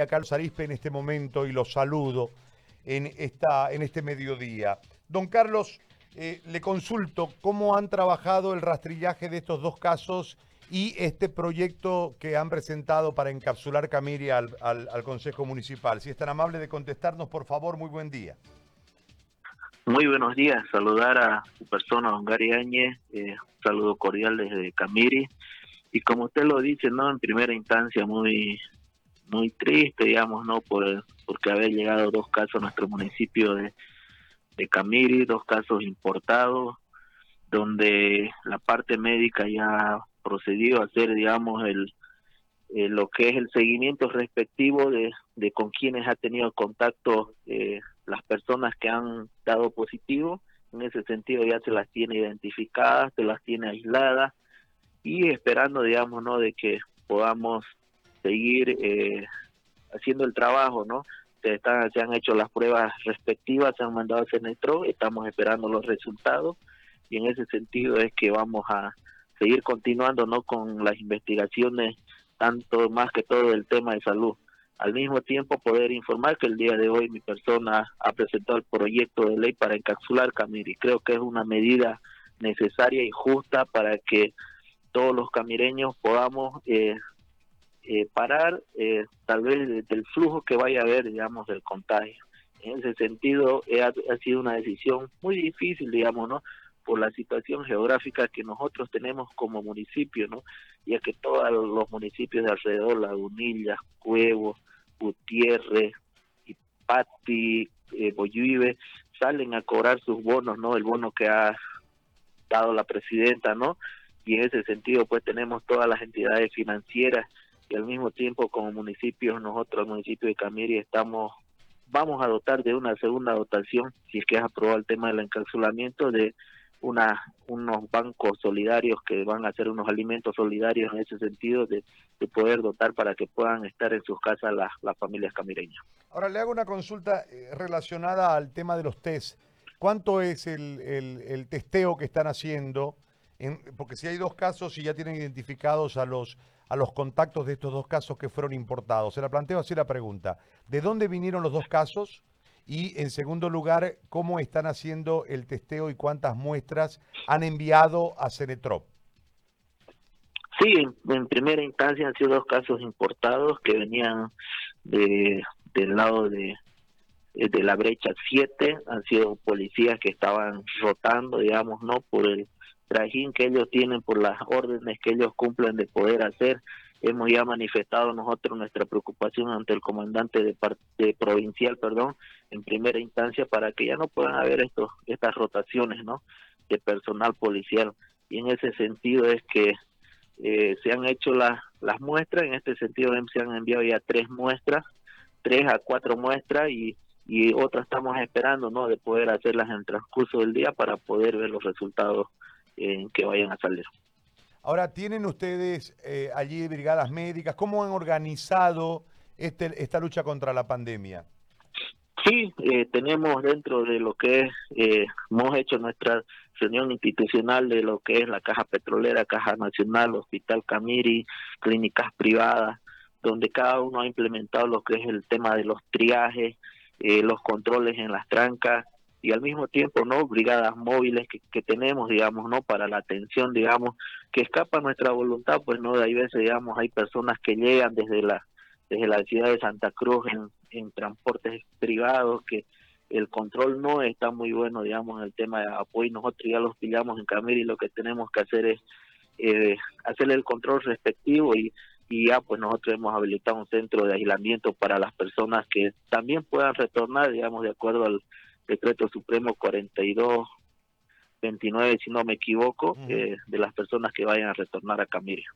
a Carlos Arispe en este momento y lo saludo en, esta, en este mediodía. Don Carlos, eh, le consulto cómo han trabajado el rastrillaje de estos dos casos y este proyecto que han presentado para encapsular Camiri al, al, Consejo Municipal. Si es tan amable de contestarnos, por favor, muy buen día. Muy buenos días, saludar a su persona, don Gary Áñez, eh, saludo cordial desde Camiri. Y como usted lo dice, ¿no? En primera instancia, muy muy triste, digamos, ¿no? Por, porque haber llegado dos casos a nuestro municipio de, de Camiri, dos casos importados, donde la parte médica ya procedió a hacer, digamos, el, lo que es el seguimiento respectivo de, de con quienes ha tenido contacto eh, las personas que han dado positivo. En ese sentido ya se las tiene identificadas, se las tiene aisladas y esperando, digamos, ¿no? De que podamos seguir eh, haciendo el trabajo, ¿no? Se, están, se han hecho las pruebas respectivas, se han mandado a Cenetro, estamos esperando los resultados y en ese sentido es que vamos a seguir continuando, ¿no? Con las investigaciones, tanto más que todo el tema de salud. Al mismo tiempo, poder informar que el día de hoy mi persona ha presentado el proyecto de ley para encapsular Camiri. Creo que es una medida necesaria y justa para que todos los camireños podamos eh, eh, parar eh, tal vez del flujo que vaya a haber, digamos, del contagio. En ese sentido, ha, ha sido una decisión muy difícil, digamos, ¿no? por la situación geográfica que nosotros tenemos como municipio, ¿no? Ya que todos los municipios de alrededor, Lagunilla, Cuevo, Gutiérrez, Ipati, eh, salen a cobrar sus bonos, ¿no? El bono que ha dado la presidenta, ¿no? Y en ese sentido, pues tenemos todas las entidades financieras y al mismo tiempo como municipios, nosotros, el municipio de Camiri, estamos vamos a dotar de una segunda dotación, si es que es aprobado el tema del encapsulamiento, de una, unos bancos solidarios que van a hacer unos alimentos solidarios en ese sentido de, poder dotar para que puedan estar en sus casas las, familias camireñas. Ahora le hago una consulta eh, relacionada al tema de los test. ¿Cuánto es el testeo que están haciendo? Porque si hay dos casos y ya tienen identificados a los, a los contactos de estos dos casos que fueron importados. Se la planteo así la pregunta. ¿De dónde vinieron los dos casos? Y en segundo lugar, ¿cómo están haciendo el testeo y cuántas muestras han enviado a Cenetrop? Sí, en, primera instancia han sido dos casos importados que venían de, del lado de, de la brecha 7, han sido policías que estaban rotando, digamos, ¿no? Por el trajín que ellos tienen, por las órdenes que ellos cumplen de poder hacer. Hemos ya manifestado nosotros nuestra preocupación ante el comandante de, parte provincial, perdón, en primera instancia para que ya no puedan haber estos estas rotaciones, ¿no? De personal policial. Y en ese sentido es que eh, se han hecho las las muestras, en este sentido se han enviado ya tres muestras, tres a cuatro muestras y y otras estamos esperando, ¿no? De poder hacerlas en el transcurso del día para poder ver los resultados en que vayan a salir. Ahora, ¿tienen ustedes eh, allí brigadas médicas? ¿Cómo han organizado este, esta lucha contra la pandemia? Sí, eh, tenemos dentro de lo que es, eh, hemos hecho nuestra reunión institucional de lo que es la Caja Petrolera, Caja Nacional, Hospital Camiri, clínicas privadas, donde cada uno ha implementado lo que es el tema de los triajes, los controles en las trancas, y al mismo tiempo no brigadas móviles que, que, tenemos digamos no para la atención digamos que escapa nuestra voluntad pues no de ahí veces digamos hay personas que llegan desde la desde la ciudad de Santa Cruz en, en transportes privados que el control no está muy bueno digamos en el tema de apoyo. Nosotros ya los pillamos en Camiri y lo que tenemos que hacer es eh, hacerle el control respectivo y y ya pues nosotros hemos habilitado un centro de aislamiento para las personas que también puedan retornar digamos de acuerdo al decreto supremo 42 29, si no me equivoco, eh, de las personas que vayan a retornar a Camiria.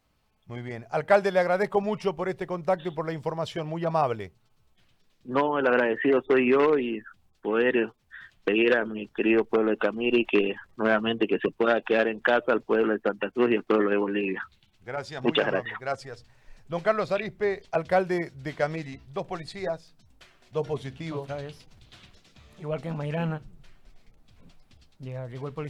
Muy bien. Alcalde, le agradezco mucho por este contacto y por la información, muy amable. No, el agradecido soy yo y poder pedir a mi querido pueblo de Camiri que nuevamente que se pueda quedar en casa al pueblo de Santa Cruz y al pueblo de Bolivia. Gracias, muchas gracias. gracias. Don Carlos Arispe, alcalde de Camiri, dos policías, dos positivos igual que en Mairana.